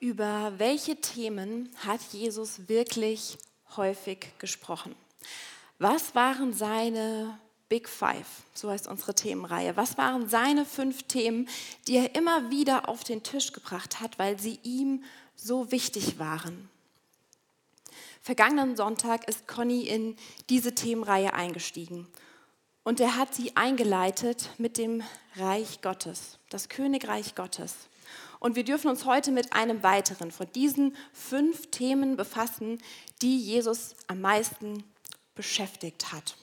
Über welche Themen hat Jesus wirklich häufig gesprochen? Was waren seine Big Five? So heißt unsere Themenreihe. Was waren seine fünf Themen, die er immer wieder auf den Tisch gebracht hat, weil sie ihm so wichtig waren? Vergangenen Sonntag ist Conny in diese Themenreihe eingestiegen und er hat sie eingeleitet mit dem Reich Gottes, das Königreich Gottes. Und wir dürfen uns heute mit einem weiteren von diesen fünf Themen befassen, die Jesus am meisten beschäftigt hat.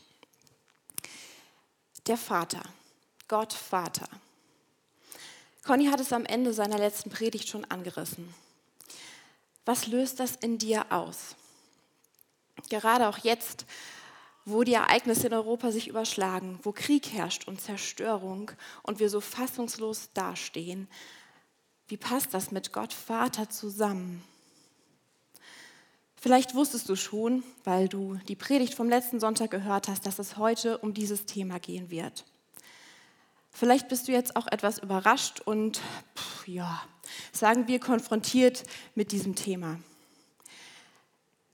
Der Vater, Gott Vater. Conny hat es am Ende seiner letzten Predigt schon angerissen. Was löst das in dir aus? Gerade auch jetzt, wo die Ereignisse in Europa sich überschlagen, wo Krieg herrscht und Zerstörung und wir so fassungslos dastehen, wie passt das mit Gott Vater zusammen? Vielleicht wusstest du schon, weil du die Predigt vom letzten Sonntag gehört hast, dass es heute um dieses Thema gehen wird. Vielleicht bist du jetzt auch etwas überrascht und, ja, sagen wir, konfrontiert mit diesem Thema.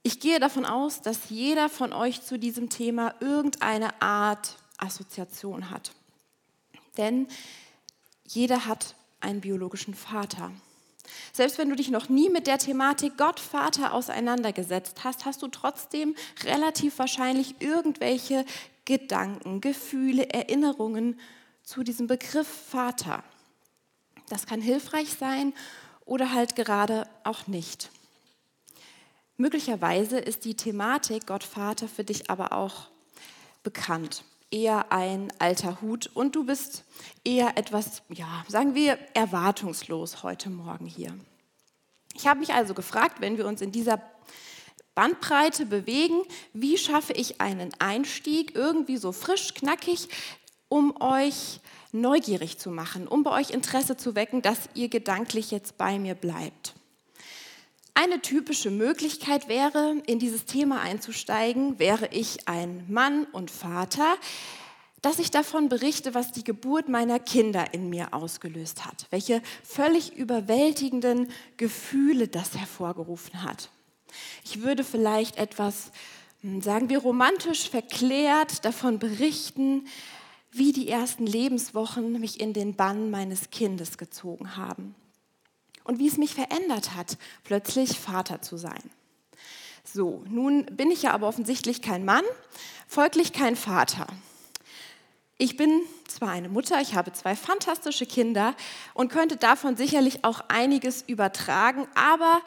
Ich gehe davon aus, dass jeder von euch zu diesem Thema irgendeine Art Assoziation hat. Denn jeder hat einen biologischen Vater. Selbst wenn du dich noch nie mit der Thematik Gott Vater auseinandergesetzt hast, hast du trotzdem relativ wahrscheinlich irgendwelche Gedanken, Gefühle, Erinnerungen zu diesem Begriff Vater. Das kann hilfreich sein oder halt gerade auch nicht. Möglicherweise ist die Thematik Gott Vater für dich aber auch bekannt eher ein alter Hut und du bist eher etwas, ja, sagen wir, erwartungslos heute Morgen hier. Ich habe mich also gefragt, wenn wir uns in dieser Bandbreite bewegen, wie schaffe ich einen Einstieg irgendwie so frisch, knackig, um euch neugierig zu machen, um bei euch Interesse zu wecken, dass ihr gedanklich jetzt bei mir bleibt. Eine typische Möglichkeit wäre, in dieses Thema einzusteigen, wäre ich ein Mann und Vater, dass ich davon berichte, was die Geburt meiner Kinder in mir ausgelöst hat, welche völlig überwältigenden Gefühle das hervorgerufen hat. Ich würde vielleicht etwas, hm, sagen wir, romantisch verklärt davon berichten, wie die ersten Lebenswochen mich in den Bann meines Kindes gezogen haben und wie es mich verändert hat, plötzlich Vater zu sein. So, nun bin ich ja aber offensichtlich kein Mann, folglich kein Vater. Ich bin zwar eine Mutter, ich habe zwei fantastische Kinder und könnte davon sicherlich auch einiges übertragen, aber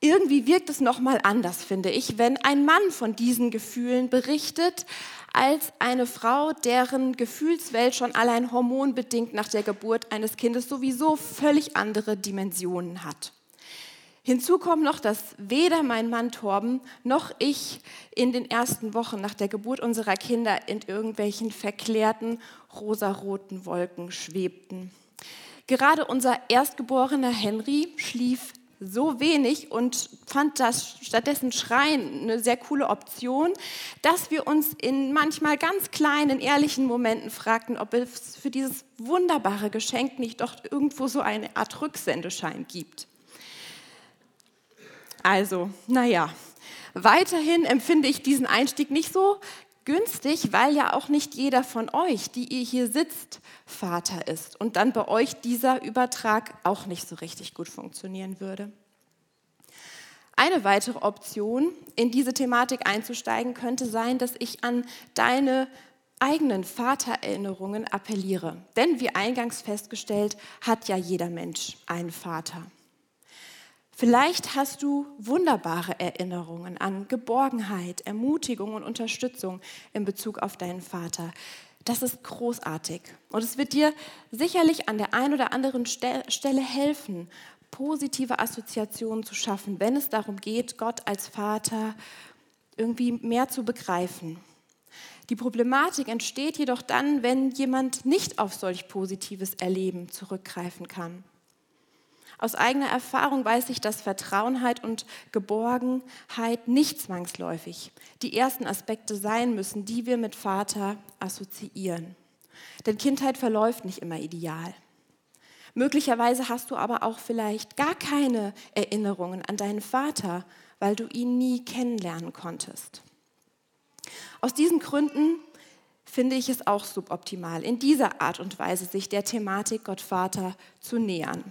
irgendwie wirkt es noch mal anders, finde ich, wenn ein Mann von diesen Gefühlen berichtet, als eine Frau, deren Gefühlswelt schon allein hormonbedingt nach der Geburt eines Kindes sowieso völlig andere Dimensionen hat. Hinzu kommt noch, dass weder mein Mann Torben noch ich in den ersten Wochen nach der Geburt unserer Kinder in irgendwelchen verklärten rosaroten Wolken schwebten. Gerade unser erstgeborener Henry schlief so wenig und fand das stattdessen Schreien eine sehr coole Option, dass wir uns in manchmal ganz kleinen, ehrlichen Momenten fragten, ob es für dieses wunderbare Geschenk nicht doch irgendwo so eine Art Rücksendeschein gibt. Also, naja, weiterhin empfinde ich diesen Einstieg nicht so günstig, weil ja auch nicht jeder von euch, die ihr hier sitzt, Vater ist und dann bei euch dieser Übertrag auch nicht so richtig gut funktionieren würde. Eine weitere Option, in diese Thematik einzusteigen, könnte sein, dass ich an deine eigenen Vatererinnerungen appelliere. Denn wie eingangs festgestellt, hat ja jeder Mensch einen Vater. Vielleicht hast du wunderbare Erinnerungen an Geborgenheit, Ermutigung und Unterstützung in Bezug auf deinen Vater. Das ist großartig. Und es wird dir sicherlich an der einen oder anderen Stelle helfen, positive Assoziationen zu schaffen, wenn es darum geht, Gott als Vater irgendwie mehr zu begreifen. Die Problematik entsteht jedoch dann, wenn jemand nicht auf solch positives Erleben zurückgreifen kann. Aus eigener Erfahrung weiß ich, dass Vertrauenheit und Geborgenheit nicht zwangsläufig die ersten Aspekte sein müssen, die wir mit Vater assoziieren. Denn Kindheit verläuft nicht immer ideal. Möglicherweise hast du aber auch vielleicht gar keine Erinnerungen an deinen Vater, weil du ihn nie kennenlernen konntest. Aus diesen Gründen finde ich es auch suboptimal, in dieser Art und Weise sich der Thematik Gott Vater zu nähern.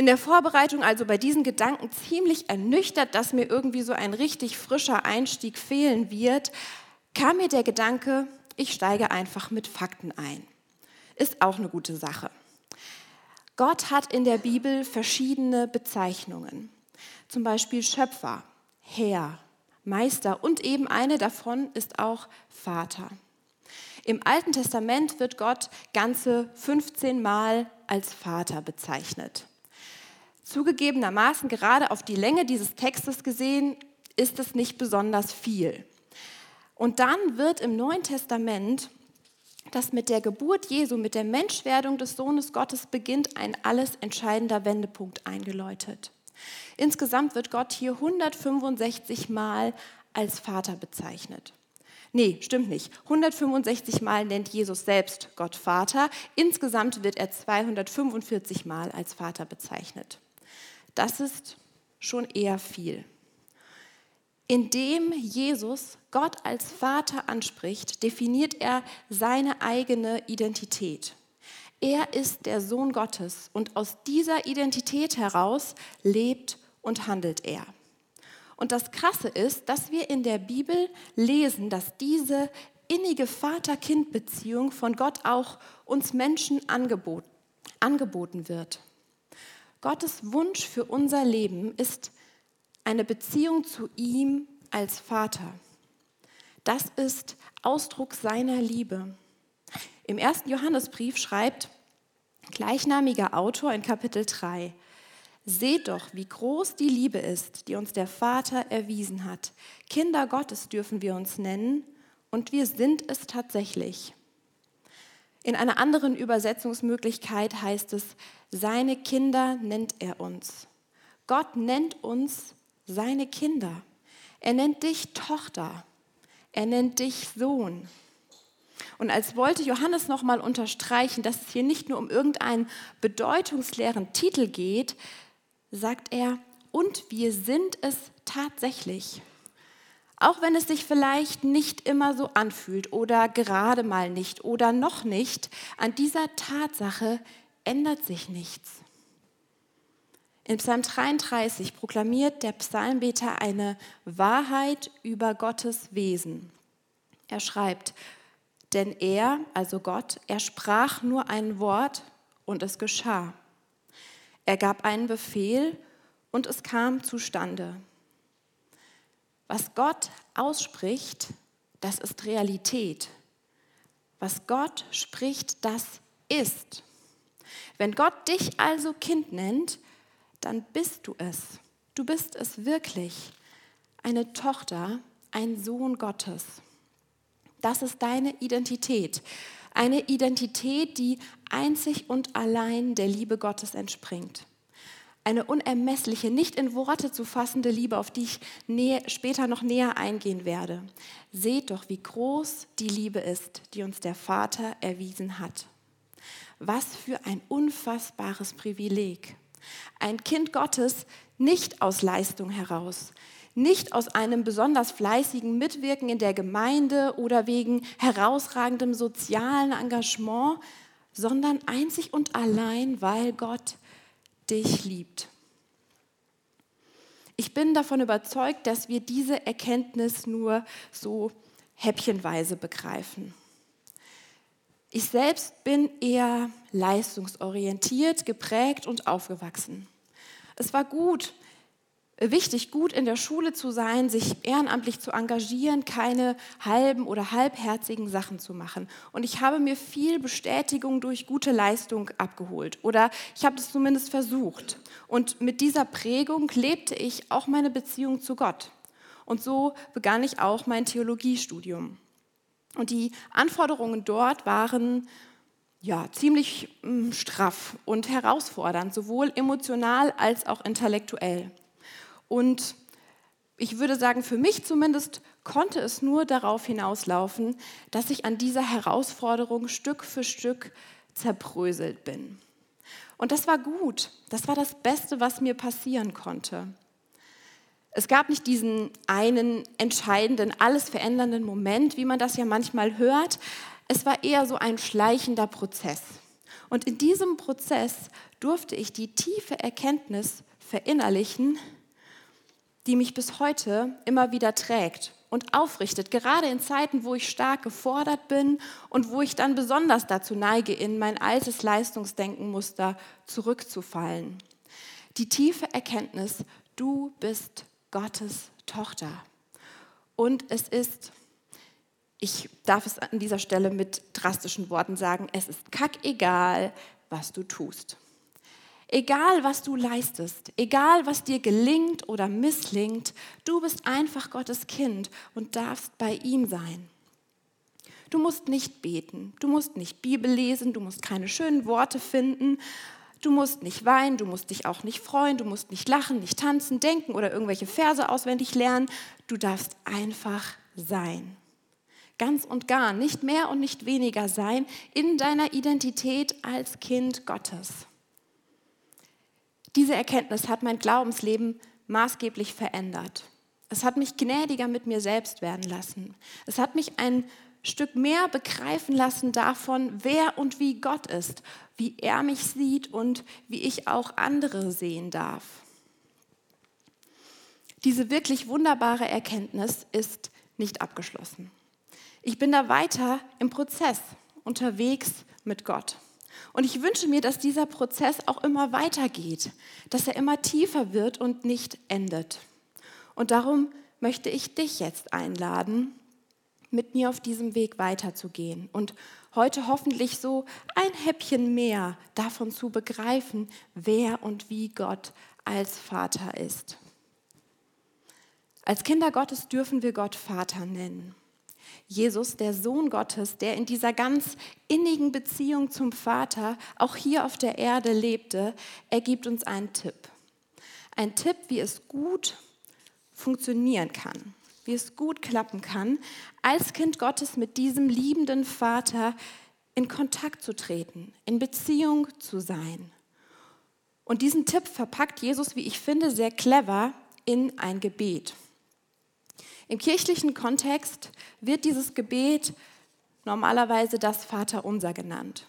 In der Vorbereitung, also bei diesen Gedanken, ziemlich ernüchtert, dass mir irgendwie so ein richtig frischer Einstieg fehlen wird, kam mir der Gedanke, ich steige einfach mit Fakten ein. Ist auch eine gute Sache. Gott hat in der Bibel verschiedene Bezeichnungen, zum Beispiel Schöpfer, Herr, Meister und eben eine davon ist auch Vater. Im Alten Testament wird Gott ganze 15 Mal als Vater bezeichnet. Zugegebenermaßen, gerade auf die Länge dieses Textes gesehen, ist es nicht besonders viel. Und dann wird im Neuen Testament, das mit der Geburt Jesu, mit der Menschwerdung des Sohnes Gottes beginnt, ein alles entscheidender Wendepunkt eingeläutet. Insgesamt wird Gott hier 165 Mal als Vater bezeichnet. Nee, stimmt nicht. 165 Mal nennt Jesus selbst Gott Vater. Insgesamt wird er 245 Mal als Vater bezeichnet. Das ist schon eher viel. Indem Jesus Gott als Vater anspricht, definiert er seine eigene Identität. Er ist der Sohn Gottes und aus dieser Identität heraus lebt und handelt er. Und das Krasse ist, dass wir in der Bibel lesen, dass diese innige Vater-Kind-Beziehung von Gott auch uns Menschen angeboten wird. Gottes Wunsch für unser Leben ist eine Beziehung zu ihm als Vater. Das ist Ausdruck seiner Liebe. Im ersten Johannesbrief schreibt gleichnamiger Autor in Kapitel 3, Seht doch, wie groß die Liebe ist, die uns der Vater erwiesen hat. Kinder Gottes dürfen wir uns nennen und wir sind es tatsächlich. In einer anderen Übersetzungsmöglichkeit heißt es, seine Kinder nennt er uns. Gott nennt uns seine Kinder. Er nennt dich Tochter. Er nennt dich Sohn. Und als wollte Johannes nochmal unterstreichen, dass es hier nicht nur um irgendeinen bedeutungsleeren Titel geht, sagt er, und wir sind es tatsächlich. Auch wenn es sich vielleicht nicht immer so anfühlt oder gerade mal nicht oder noch nicht, an dieser Tatsache ändert sich nichts. In Psalm 33 proklamiert der Psalmbeter eine Wahrheit über Gottes Wesen. Er schreibt, denn er, also Gott, er sprach nur ein Wort und es geschah. Er gab einen Befehl und es kam zustande. Was Gott ausspricht, das ist Realität. Was Gott spricht, das ist. Wenn Gott dich also Kind nennt, dann bist du es. Du bist es wirklich. Eine Tochter, ein Sohn Gottes. Das ist deine Identität. Eine Identität, die einzig und allein der Liebe Gottes entspringt. Eine unermessliche, nicht in Worte zu fassende Liebe, auf die ich später noch näher eingehen werde. Seht doch, wie groß die Liebe ist, die uns der Vater erwiesen hat. Was für ein unfassbares Privileg. Ein Kind Gottes nicht aus Leistung heraus, nicht aus einem besonders fleißigen Mitwirken in der Gemeinde oder wegen herausragendem sozialen Engagement, sondern einzig und allein, weil Gott dich liebt. Ich bin davon überzeugt, dass wir diese Erkenntnis nur so häppchenweise begreifen. Ich selbst bin eher leistungsorientiert, geprägt und aufgewachsen. Es war gut, wichtig, gut in der Schule zu sein, sich ehrenamtlich zu engagieren, keine halben oder halbherzigen Sachen zu machen. Und ich habe mir viel Bestätigung durch gute Leistung abgeholt oder ich habe es zumindest versucht. Und mit dieser Prägung lebte ich auch meine Beziehung zu Gott. Und so begann ich auch mein Theologiestudium. Und die Anforderungen dort waren ja, ziemlich mm, straff und herausfordernd, sowohl emotional als auch intellektuell. Und ich würde sagen, für mich zumindest konnte es nur darauf hinauslaufen, dass ich an dieser Herausforderung Stück für Stück zerbröselt bin. Und das war gut. Das war das Beste, was mir passieren konnte. Es gab nicht diesen einen entscheidenden, alles verändernden Moment, wie man das ja manchmal hört. Es war eher so ein schleichender Prozess. Und in diesem Prozess durfte ich die tiefe Erkenntnis verinnerlichen, die mich bis heute immer wieder trägt und aufrichtet, gerade in Zeiten, wo ich stark gefordert bin und wo ich dann besonders dazu neige, in mein altes Leistungsdenkenmuster zurückzufallen. Die tiefe Erkenntnis, du bist Gottes Tochter. Und es ist, ich darf es an dieser Stelle mit drastischen Worten sagen, es ist kackegal, was du tust. Egal, was du leistest, egal, was dir gelingt oder misslingt, du bist einfach Gottes Kind und darfst bei ihm sein. Du musst nicht beten, du musst nicht Bibel lesen, du musst keine schönen Worte finden, du musst nicht weinen, du musst dich auch nicht freuen, du musst nicht lachen, nicht tanzen, denken oder irgendwelche Verse auswendig lernen. Du darfst einfach sein. Ganz und gar, nicht mehr und nicht weniger sein in deiner Identität als Kind Gottes. Diese Erkenntnis hat mein Glaubensleben maßgeblich verändert. Es hat mich gnädiger mit mir selbst werden lassen. Es hat mich ein Stück mehr begreifen lassen davon, wer und wie Gott ist, wie er mich sieht und wie ich auch andere sehen darf. Diese wirklich wunderbare Erkenntnis ist nicht abgeschlossen. Ich bin da weiter im Prozess unterwegs mit Gott. Und ich wünsche mir, dass dieser Prozess auch immer weitergeht, dass er immer tiefer wird und nicht endet. Und darum möchte ich dich jetzt einladen, mit mir auf diesem Weg weiterzugehen und heute hoffentlich so ein Häppchen mehr davon zu begreifen, wer und wie Gott als Vater ist. Als Kinder Gottes dürfen wir Gott Vater nennen. Jesus, der Sohn Gottes, der in dieser ganz innigen Beziehung zum Vater auch hier auf der Erde lebte, er gibt uns einen Tipp. Ein Tipp, wie es gut funktionieren kann, wie es gut klappen kann, als Kind Gottes mit diesem liebenden Vater in Kontakt zu treten, in Beziehung zu sein. Und diesen Tipp verpackt Jesus, wie ich finde, sehr clever in ein Gebet. Im kirchlichen Kontext wird dieses Gebet normalerweise das Vaterunser genannt.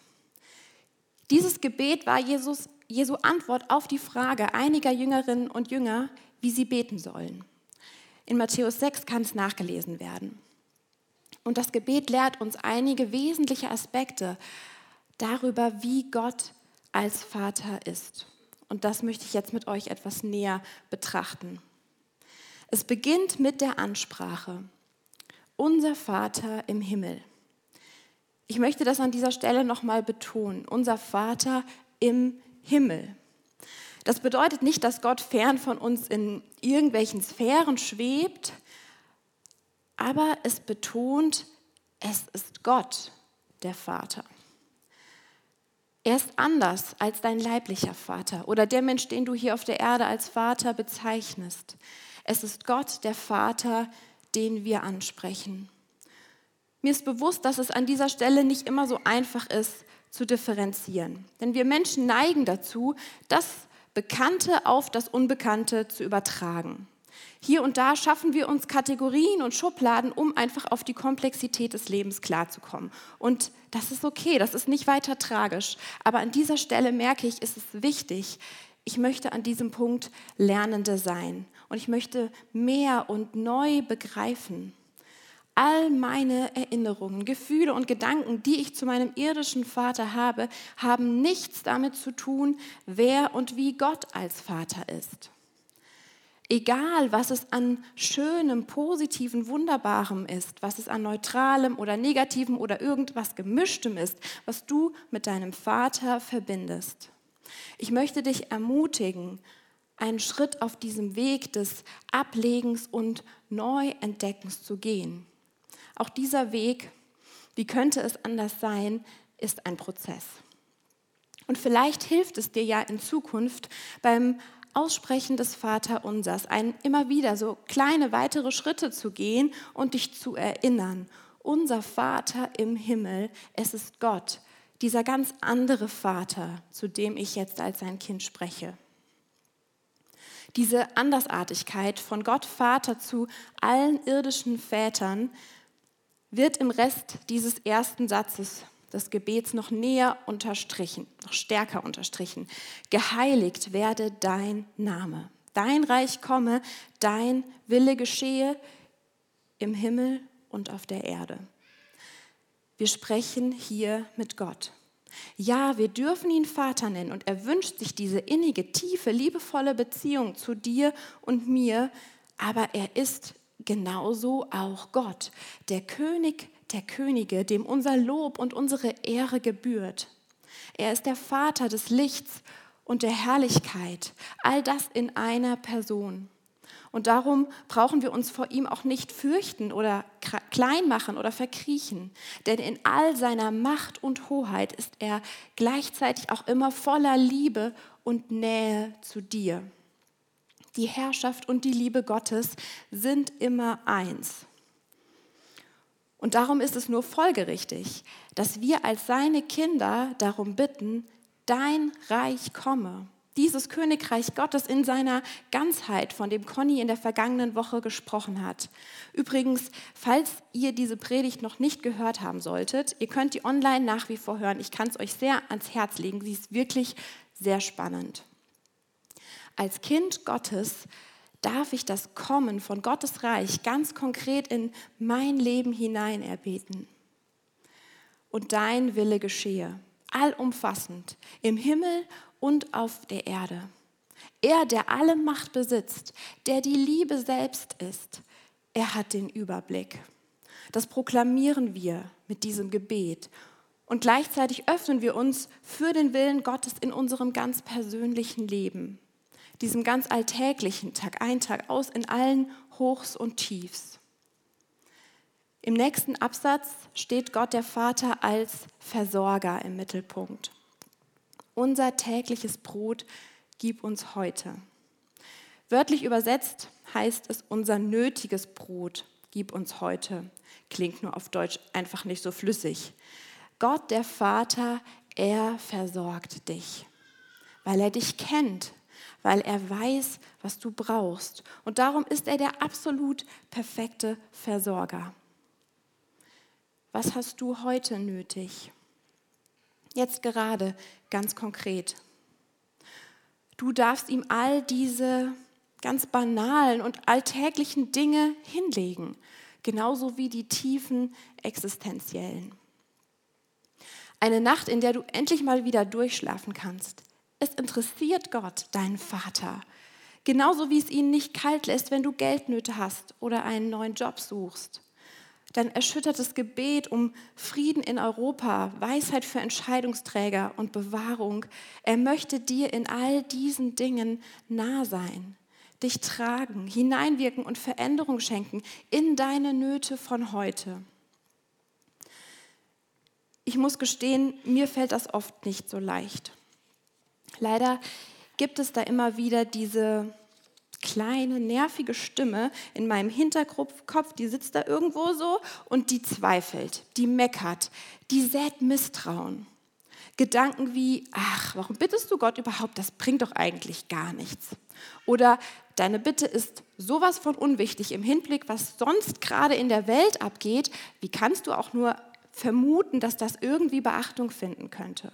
Dieses Gebet war Jesus, Jesu Antwort auf die Frage einiger Jüngerinnen und Jünger, wie sie beten sollen. In Matthäus 6 kann es nachgelesen werden. Und das Gebet lehrt uns einige wesentliche Aspekte darüber, wie Gott als Vater ist. Und das möchte ich jetzt mit euch etwas näher betrachten. Es beginnt mit der Ansprache. Unser Vater im Himmel. Ich möchte das an dieser Stelle nochmal betonen. Unser Vater im Himmel. Das bedeutet nicht, dass Gott fern von uns in irgendwelchen Sphären schwebt, aber es betont, es ist Gott, der Vater. Er ist anders als dein leiblicher Vater oder der Mensch, den du hier auf der Erde als Vater bezeichnest. Es ist Gott, der Vater, den wir ansprechen. Mir ist bewusst, dass es an dieser Stelle nicht immer so einfach ist zu differenzieren. Denn wir Menschen neigen dazu, das Bekannte auf das Unbekannte zu übertragen. Hier und da schaffen wir uns Kategorien und Schubladen, um einfach auf die Komplexität des Lebens klarzukommen. Und das ist okay, das ist nicht weiter tragisch. Aber an dieser Stelle merke ich, ist es wichtig, ich möchte an diesem Punkt Lernende sein und ich möchte mehr und neu begreifen. All meine Erinnerungen, Gefühle und Gedanken, die ich zu meinem irdischen Vater habe, haben nichts damit zu tun, wer und wie Gott als Vater ist. Egal, was es an schönem, positiven, wunderbarem ist, was es an neutralem oder negativem oder irgendwas gemischtem ist, was du mit deinem Vater verbindest. Ich möchte dich ermutigen, einen Schritt auf diesem Weg des Ablegens und Neuentdeckens zu gehen. Auch dieser Weg, wie könnte es anders sein, ist ein Prozess. Und vielleicht hilft es dir ja in Zukunft beim Aussprechen des Vaterunsers, ein, immer wieder so kleine weitere Schritte zu gehen und dich zu erinnern. Unser Vater im Himmel, es ist Gott, dieser ganz andere Vater, zu dem ich jetzt als sein Kind spreche. Diese Andersartigkeit von Gott Vater zu allen irdischen Vätern wird im Rest dieses ersten Satzes des Gebets noch näher unterstrichen, noch stärker unterstrichen. Geheiligt werde dein Name. Dein Reich komme, dein Wille geschehe im Himmel und auf der Erde. Wir sprechen hier mit Gott. Ja, wir dürfen ihn Vater nennen und er wünscht sich diese innige, tiefe, liebevolle Beziehung zu dir und mir, aber er ist genauso auch Gott, der König der Könige, dem unser Lob und unsere Ehre gebührt. Er ist der Vater des Lichts und der Herrlichkeit, all das in einer Person. Und darum brauchen wir uns vor ihm auch nicht fürchten oder klein machen oder verkriechen. Denn in all seiner Macht und Hoheit ist er gleichzeitig auch immer voller Liebe und Nähe zu dir. Die Herrschaft und die Liebe Gottes sind immer eins. Und darum ist es nur folgerichtig, dass wir als seine Kinder darum bitten, dein Reich komme. Dieses Königreich Gottes in seiner Ganzheit, von dem Conny in der vergangenen Woche gesprochen hat. Übrigens, falls ihr diese Predigt noch nicht gehört haben solltet, ihr könnt die online nach wie vor hören. Ich kann es euch sehr ans Herz legen. Sie ist wirklich sehr spannend. Als Kind Gottes darf ich das Kommen von Gottes Reich ganz konkret in mein Leben hinein erbeten. Und dein Wille geschehe, allumfassend, im Himmel und auf der Erde. Er, der alle Macht besitzt, der die Liebe selbst ist, er hat den Überblick. Das proklamieren wir mit diesem Gebet. Und gleichzeitig öffnen wir uns für den Willen Gottes in unserem ganz persönlichen Leben diesem ganz alltäglichen Tag ein, Tag aus, in allen Hochs und Tiefs. Im nächsten Absatz steht Gott der Vater als Versorger im Mittelpunkt. Unser tägliches Brot gib uns heute. Wörtlich übersetzt heißt es unser nötiges Brot gib uns heute. Klingt nur auf Deutsch einfach nicht so flüssig. Gott der Vater, er versorgt dich, weil er dich kennt, weil er weiß, was du brauchst. Und darum ist er der absolut perfekte Versorger. Was hast du heute nötig? Jetzt gerade ganz konkret. Du darfst ihm all diese ganz banalen und alltäglichen Dinge hinlegen, genauso wie die tiefen existenziellen. Eine Nacht, in der du endlich mal wieder durchschlafen kannst, es interessiert Gott, deinen Vater. Genauso wie es ihn nicht kalt lässt, wenn du Geldnöte hast oder einen neuen Job suchst. Dein erschüttertes Gebet um Frieden in Europa, Weisheit für Entscheidungsträger und Bewahrung. Er möchte dir in all diesen Dingen nah sein, dich tragen, hineinwirken und Veränderung schenken in deine Nöte von heute. Ich muss gestehen, mir fällt das oft nicht so leicht. Leider gibt es da immer wieder diese kleine, nervige Stimme in meinem Hinterkopf, die sitzt da irgendwo so und die zweifelt, die meckert, die sät Misstrauen. Gedanken wie, ach, warum bittest du Gott überhaupt? Das bringt doch eigentlich gar nichts. Oder deine Bitte ist sowas von unwichtig im Hinblick, was sonst gerade in der Welt abgeht. Wie kannst du auch nur vermuten, dass das irgendwie Beachtung finden könnte?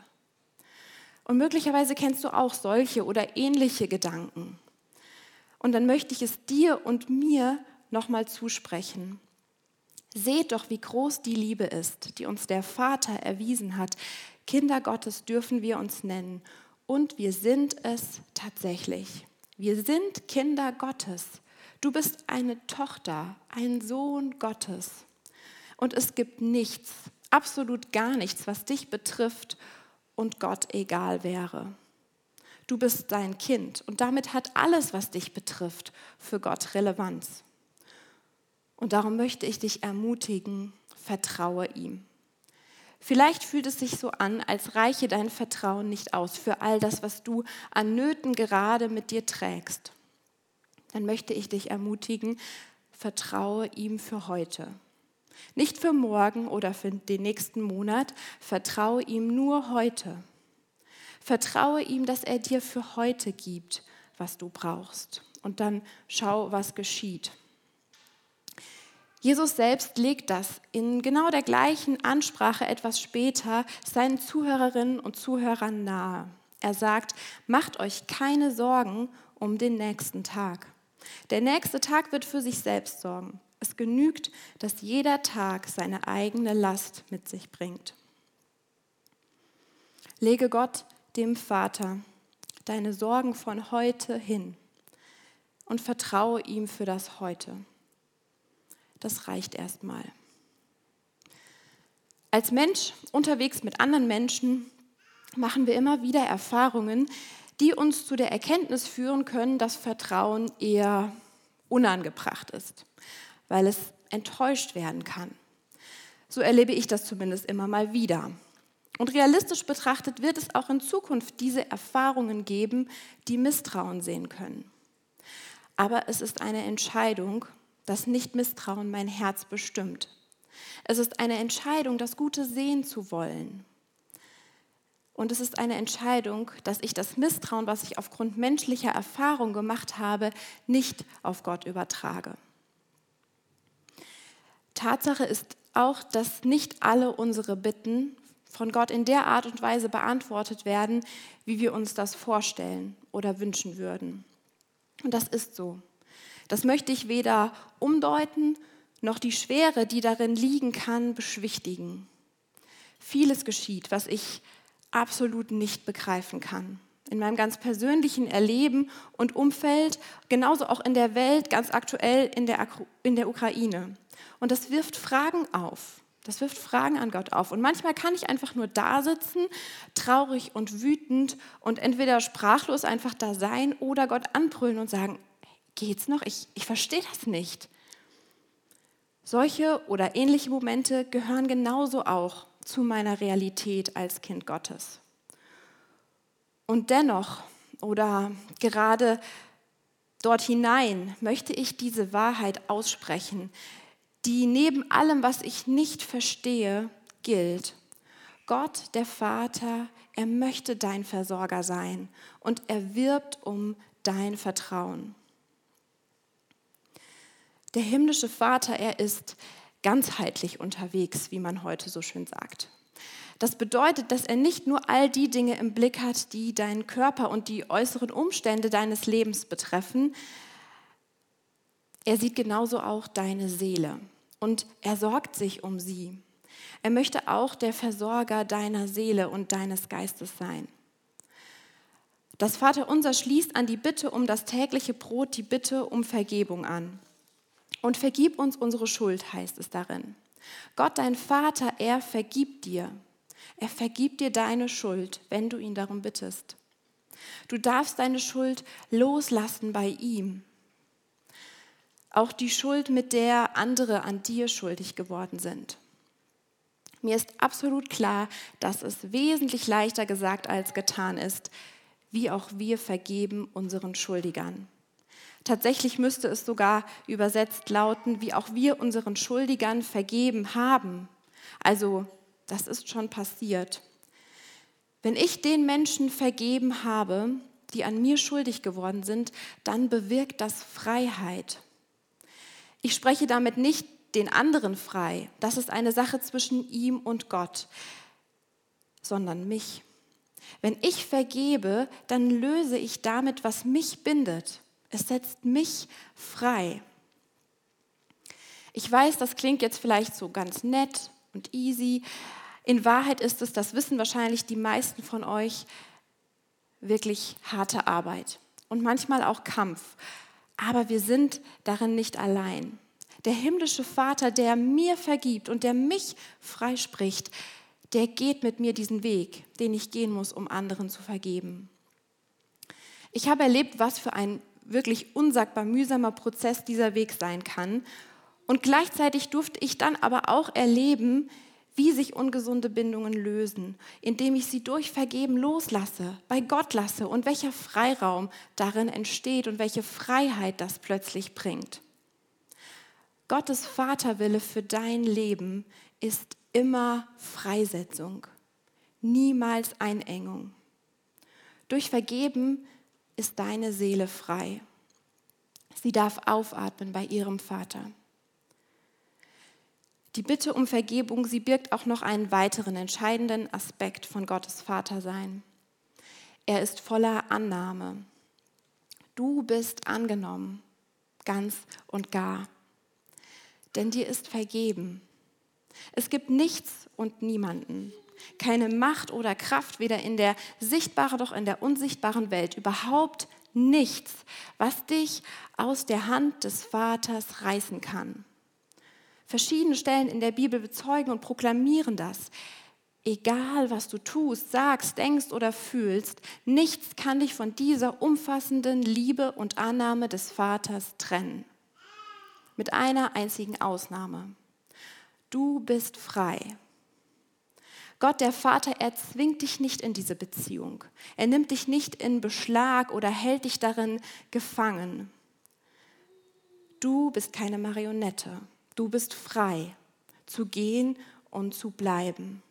Und möglicherweise kennst du auch solche oder ähnliche Gedanken. Und dann möchte ich es dir und mir nochmal zusprechen. Seht doch, wie groß die Liebe ist, die uns der Vater erwiesen hat. Kinder Gottes dürfen wir uns nennen. Und wir sind es tatsächlich. Wir sind Kinder Gottes. Du bist eine Tochter, ein Sohn Gottes. Und es gibt nichts, absolut gar nichts, was dich betrifft und Gott egal wäre. Du bist dein Kind und damit hat alles, was dich betrifft, für Gott Relevanz. Und darum möchte ich dich ermutigen, vertraue ihm. Vielleicht fühlt es sich so an, als reiche dein Vertrauen nicht aus für all das, was du an Nöten gerade mit dir trägst. Dann möchte ich dich ermutigen, vertraue ihm für heute. Nicht für morgen oder für den nächsten Monat. Vertraue ihm nur heute. Vertraue ihm, dass er dir für heute gibt, was du brauchst. Und dann schau, was geschieht. Jesus selbst legt das in genau der gleichen Ansprache etwas später seinen Zuhörerinnen und Zuhörern nahe. Er sagt, macht euch keine Sorgen um den nächsten Tag. Der nächste Tag wird für sich selbst sorgen. Es genügt, dass jeder Tag seine eigene Last mit sich bringt. Lege Gott, dem Vater, deine Sorgen von heute hin und vertraue ihm für das Heute. Das reicht erstmal. Als Mensch unterwegs mit anderen Menschen machen wir immer wieder Erfahrungen, die uns zu der Erkenntnis führen können, dass Vertrauen eher unangebracht ist, weil es enttäuscht werden kann. So erlebe ich das zumindest immer mal wieder. Und realistisch betrachtet wird es auch in Zukunft diese Erfahrungen geben, die Misstrauen sehen können. Aber es ist eine Entscheidung, dass nicht Misstrauen mein Herz bestimmt. Es ist eine Entscheidung, das Gute sehen zu wollen und es ist eine Entscheidung, dass ich das Misstrauen, was ich aufgrund menschlicher Erfahrung gemacht habe, nicht auf Gott übertrage. Tatsache ist auch, dass nicht alle unsere Bitten von Gott in der Art und Weise beantwortet werden, wie wir uns das vorstellen oder wünschen würden. Und das ist so. Das möchte ich weder umdeuten noch die Schwere, die darin liegen kann, beschwichtigen. Vieles geschieht, was ich absolut nicht begreifen kann. In meinem ganz persönlichen Erleben und Umfeld, genauso auch in der Welt, ganz aktuell in der, in der Ukraine. Und das wirft Fragen auf. Das wirft Fragen an Gott auf. Und manchmal kann ich einfach nur da sitzen, traurig und wütend und entweder sprachlos einfach da sein oder Gott anbrüllen und sagen, geht's noch? Ich, ich verstehe das nicht. Solche oder ähnliche Momente gehören genauso auch zu meiner Realität als Kind Gottes. Und dennoch oder gerade dort hinein möchte ich diese Wahrheit aussprechen, die neben allem, was ich nicht verstehe, gilt. Gott, der Vater, er möchte dein Versorger sein und er wirbt um dein Vertrauen. Der himmlische Vater, er ist ganzheitlich unterwegs, wie man heute so schön sagt. Das bedeutet, dass er nicht nur all die Dinge im Blick hat, die deinen Körper und die äußeren Umstände deines Lebens betreffen. Er sieht genauso auch deine Seele und er sorgt sich um sie. Er möchte auch der Versorger deiner Seele und deines Geistes sein. Das Vaterunser schließt an die Bitte um das tägliche Brot die Bitte um Vergebung an. Und vergib uns unsere Schuld, heißt es darin. Gott, dein Vater, er vergibt dir. Er vergibt dir deine Schuld, wenn du ihn darum bittest. Du darfst deine Schuld loslassen bei ihm. Auch die Schuld, mit der andere an dir schuldig geworden sind. Mir ist absolut klar, dass es wesentlich leichter gesagt als getan ist, wie auch wir vergeben unseren Schuldigern. Tatsächlich müsste es sogar übersetzt lauten, wie auch wir unseren Schuldigern vergeben haben. Also das ist schon passiert. Wenn ich den Menschen vergeben habe, die an mir schuldig geworden sind, dann bewirkt das Freiheit. Ich spreche damit nicht den anderen frei, das ist eine Sache zwischen ihm und Gott, sondern mich. Wenn ich vergebe, dann löse ich damit, was mich bindet. Es setzt mich frei. Ich weiß, das klingt jetzt vielleicht so ganz nett und easy. In Wahrheit ist es, das wissen wahrscheinlich die meisten von euch, wirklich harte Arbeit und manchmal auch Kampf. Aber wir sind darin nicht allein. Der himmlische Vater, der mir vergibt und der mich freispricht, der geht mit mir diesen Weg, den ich gehen muss, um anderen zu vergeben. Ich habe erlebt, was für ein wirklich unsagbar mühsamer Prozess dieser Weg sein kann. Und gleichzeitig durfte ich dann aber auch erleben, wie sich ungesunde Bindungen lösen, indem ich sie durch Vergeben loslasse, bei Gott lasse und welcher Freiraum darin entsteht und welche Freiheit das plötzlich bringt. Gottes Vaterwille für dein Leben ist immer Freisetzung, niemals Einengung. Durch Vergeben ist deine Seele frei. Sie darf aufatmen bei ihrem Vater. Die Bitte um Vergebung, sie birgt auch noch einen weiteren entscheidenden Aspekt von Gottes Vatersein. Er ist voller Annahme. Du bist angenommen, ganz und gar. Denn dir ist vergeben. Es gibt nichts und niemanden, keine Macht oder Kraft, weder in der sichtbaren noch in der unsichtbaren Welt, überhaupt nichts, was dich aus der Hand des Vaters reißen kann. Verschiedene Stellen in der Bibel bezeugen und proklamieren das. Egal, was du tust, sagst, denkst oder fühlst, nichts kann dich von dieser umfassenden Liebe und Annahme des Vaters trennen. Mit einer einzigen Ausnahme. Du bist frei. Gott, der Vater, er zwingt dich nicht in diese Beziehung. Er nimmt dich nicht in Beschlag oder hält dich darin gefangen. Du bist keine Marionette. Du bist frei zu gehen und zu bleiben.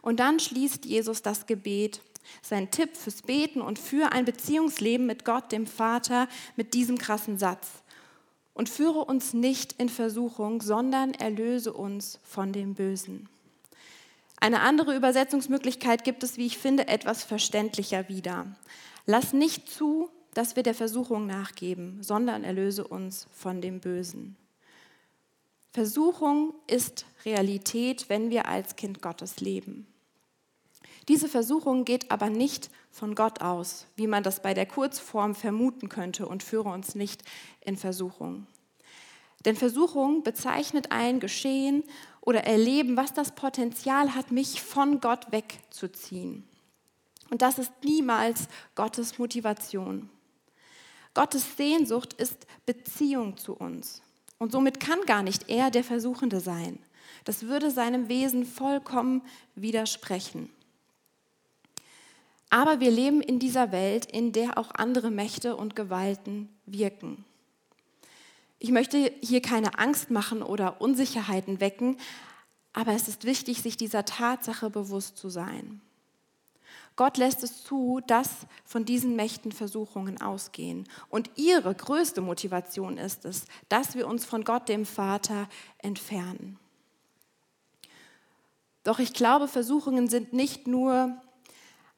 Und dann schließt Jesus das Gebet, sein Tipp fürs Beten und für ein Beziehungsleben mit Gott, dem Vater, mit diesem krassen Satz. Und führe uns nicht in Versuchung, sondern erlöse uns von dem Bösen. Eine andere Übersetzungsmöglichkeit gibt es, wie ich finde, etwas verständlicher wieder. Lass nicht zu, dass wir der Versuchung nachgeben, sondern erlöse uns von dem Bösen. Versuchung ist Realität, wenn wir als Kind Gottes leben. Diese Versuchung geht aber nicht von Gott aus, wie man das bei der Kurzform vermuten könnte und führe uns nicht in Versuchung. Denn Versuchung bezeichnet ein Geschehen oder Erleben, was das Potenzial hat, mich von Gott wegzuziehen. Und das ist niemals Gottes Motivation. Gottes Sehnsucht ist Beziehung zu uns. Und somit kann gar nicht er der Versuchende sein. Das würde seinem Wesen vollkommen widersprechen. Aber wir leben in dieser Welt, in der auch andere Mächte und Gewalten wirken. Ich möchte hier keine Angst machen oder Unsicherheiten wecken, aber es ist wichtig, sich dieser Tatsache bewusst zu sein. Gott lässt es zu, dass von diesen Mächten Versuchungen ausgehen. Und ihre größte Motivation ist es, dass wir uns von Gott, dem Vater, entfernen. Doch ich glaube, Versuchungen sind nicht nur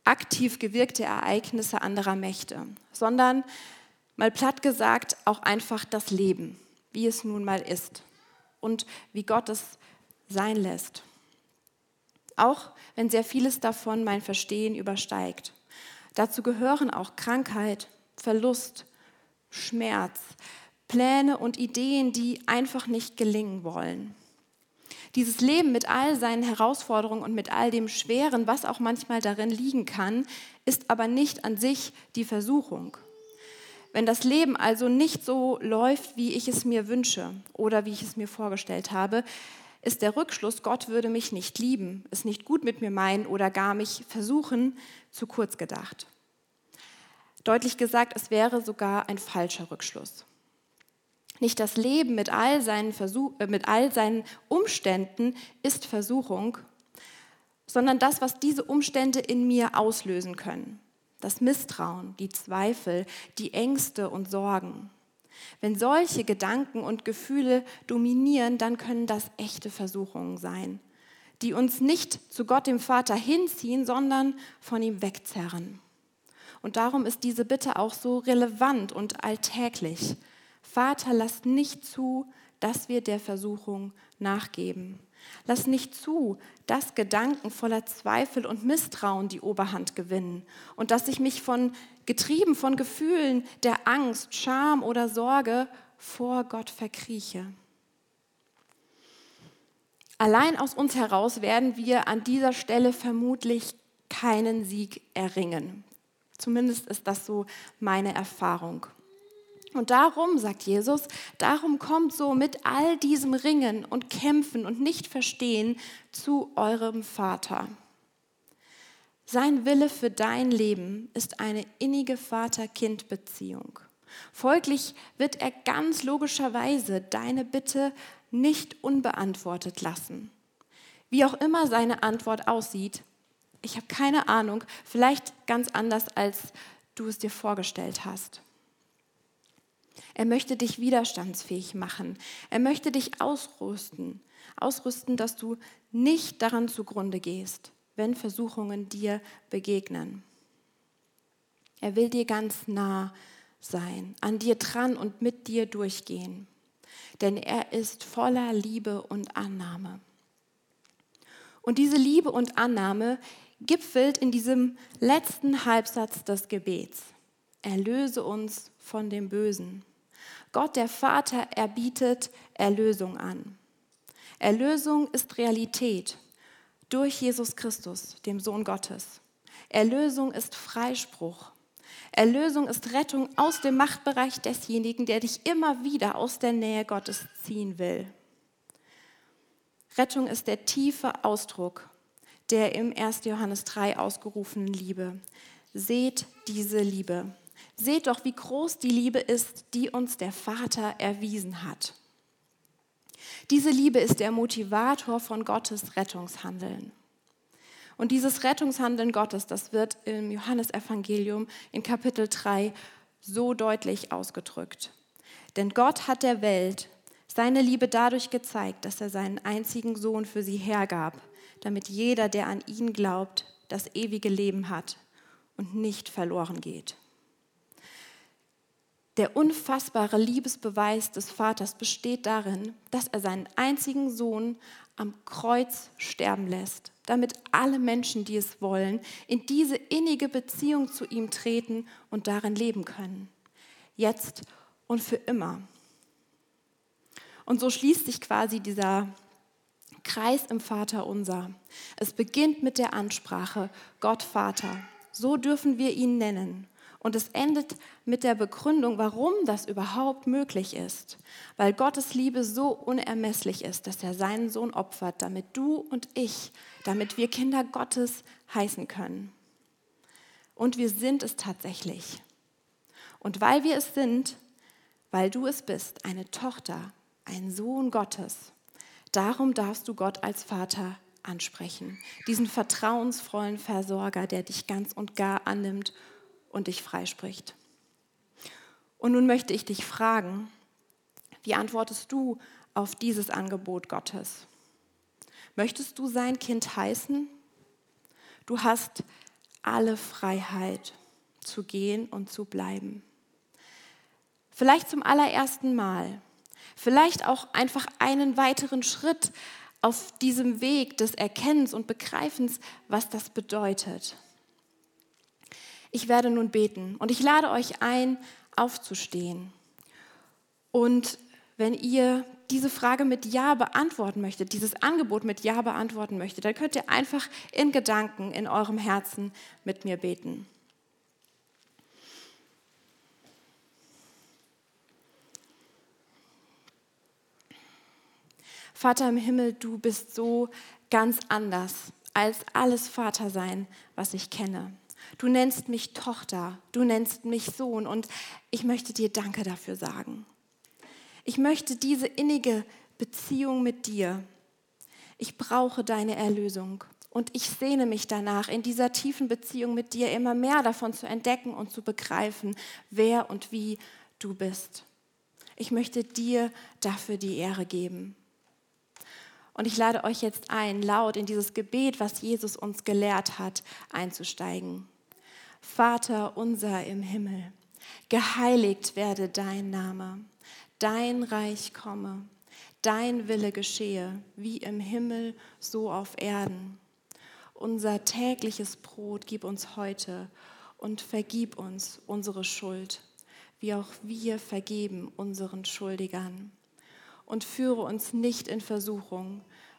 aktiv gewirkte Ereignisse anderer Mächte, sondern mal platt gesagt auch einfach das Leben, wie es nun mal ist und wie Gott es sein lässt auch wenn sehr vieles davon mein Verstehen übersteigt. Dazu gehören auch Krankheit, Verlust, Schmerz, Pläne und Ideen, die einfach nicht gelingen wollen. Dieses Leben mit all seinen Herausforderungen und mit all dem Schweren, was auch manchmal darin liegen kann, ist aber nicht an sich die Versuchung. Wenn das Leben also nicht so läuft, wie ich es mir wünsche oder wie ich es mir vorgestellt habe, ist der Rückschluss, Gott würde mich nicht lieben, es nicht gut mit mir meinen oder gar mich versuchen, zu kurz gedacht. Deutlich gesagt, es wäre sogar ein falscher Rückschluss. Nicht das Leben mit all seinen, Versuch, äh, mit all seinen Umständen ist Versuchung, sondern das, was diese Umstände in mir auslösen können. Das Misstrauen, die Zweifel, die Ängste und Sorgen. Wenn solche Gedanken und Gefühle dominieren, dann können das echte Versuchungen sein, die uns nicht zu Gott dem Vater hinziehen, sondern von ihm wegzerren. Und darum ist diese Bitte auch so relevant und alltäglich. Vater, lass nicht zu, dass wir der Versuchung nachgeben. Lass nicht zu, dass Gedanken voller Zweifel und Misstrauen die Oberhand gewinnen und dass ich mich von getrieben von Gefühlen der Angst, Scham oder Sorge vor Gott verkrieche. Allein aus uns heraus werden wir an dieser Stelle vermutlich keinen Sieg erringen. Zumindest ist das so meine Erfahrung. Und darum, sagt Jesus, darum kommt so mit all diesem Ringen und Kämpfen und Nicht-Verstehen zu eurem Vater. Sein Wille für dein Leben ist eine innige Vater-Kind-Beziehung. Folglich wird er ganz logischerweise deine Bitte nicht unbeantwortet lassen. Wie auch immer seine Antwort aussieht, ich habe keine Ahnung, vielleicht ganz anders, als du es dir vorgestellt hast. Er möchte dich widerstandsfähig machen. Er möchte dich ausrüsten, ausrüsten, dass du nicht daran zugrunde gehst, wenn Versuchungen dir begegnen. Er will dir ganz nah sein, an dir dran und mit dir durchgehen, denn er ist voller Liebe und Annahme. Und diese Liebe und Annahme gipfelt in diesem letzten Halbsatz des Gebets. Erlöse uns von dem Bösen. Gott der Vater erbietet Erlösung an. Erlösung ist Realität durch Jesus Christus, dem Sohn Gottes. Erlösung ist Freispruch. Erlösung ist Rettung aus dem Machtbereich desjenigen, der dich immer wieder aus der Nähe Gottes ziehen will. Rettung ist der tiefe Ausdruck der im 1. Johannes 3 ausgerufenen Liebe. Seht diese Liebe. Seht doch, wie groß die Liebe ist, die uns der Vater erwiesen hat. Diese Liebe ist der Motivator von Gottes Rettungshandeln. Und dieses Rettungshandeln Gottes, das wird im Johannesevangelium in Kapitel 3 so deutlich ausgedrückt. Denn Gott hat der Welt seine Liebe dadurch gezeigt, dass er seinen einzigen Sohn für sie hergab, damit jeder, der an ihn glaubt, das ewige Leben hat und nicht verloren geht. Der unfassbare Liebesbeweis des Vaters besteht darin, dass er seinen einzigen Sohn am Kreuz sterben lässt, damit alle Menschen, die es wollen, in diese innige Beziehung zu ihm treten und darin leben können. Jetzt und für immer. Und so schließt sich quasi dieser Kreis im Vater unser. Es beginnt mit der Ansprache Gott Vater. So dürfen wir ihn nennen. Und es endet mit der Begründung, warum das überhaupt möglich ist. Weil Gottes Liebe so unermesslich ist, dass er seinen Sohn opfert, damit du und ich, damit wir Kinder Gottes heißen können. Und wir sind es tatsächlich. Und weil wir es sind, weil du es bist, eine Tochter, ein Sohn Gottes, Darum darfst du Gott als Vater ansprechen, diesen vertrauensvollen Versorger, der dich ganz und gar annimmt und dich freispricht. Und nun möchte ich dich fragen, wie antwortest du auf dieses Angebot Gottes? Möchtest du sein Kind heißen? Du hast alle Freiheit zu gehen und zu bleiben. Vielleicht zum allerersten Mal Vielleicht auch einfach einen weiteren Schritt auf diesem Weg des Erkennens und Begreifens, was das bedeutet. Ich werde nun beten und ich lade euch ein, aufzustehen. Und wenn ihr diese Frage mit Ja beantworten möchtet, dieses Angebot mit Ja beantworten möchtet, dann könnt ihr einfach in Gedanken in eurem Herzen mit mir beten. Vater im Himmel, du bist so ganz anders als alles Vatersein, was ich kenne. Du nennst mich Tochter, du nennst mich Sohn und ich möchte dir Danke dafür sagen. Ich möchte diese innige Beziehung mit dir. Ich brauche deine Erlösung und ich sehne mich danach, in dieser tiefen Beziehung mit dir immer mehr davon zu entdecken und zu begreifen, wer und wie du bist. Ich möchte dir dafür die Ehre geben. Und ich lade euch jetzt ein, laut in dieses Gebet, was Jesus uns gelehrt hat, einzusteigen. Vater unser im Himmel, geheiligt werde dein Name, dein Reich komme, dein Wille geschehe, wie im Himmel, so auf Erden. Unser tägliches Brot gib uns heute und vergib uns unsere Schuld, wie auch wir vergeben unseren Schuldigern und führe uns nicht in Versuchung,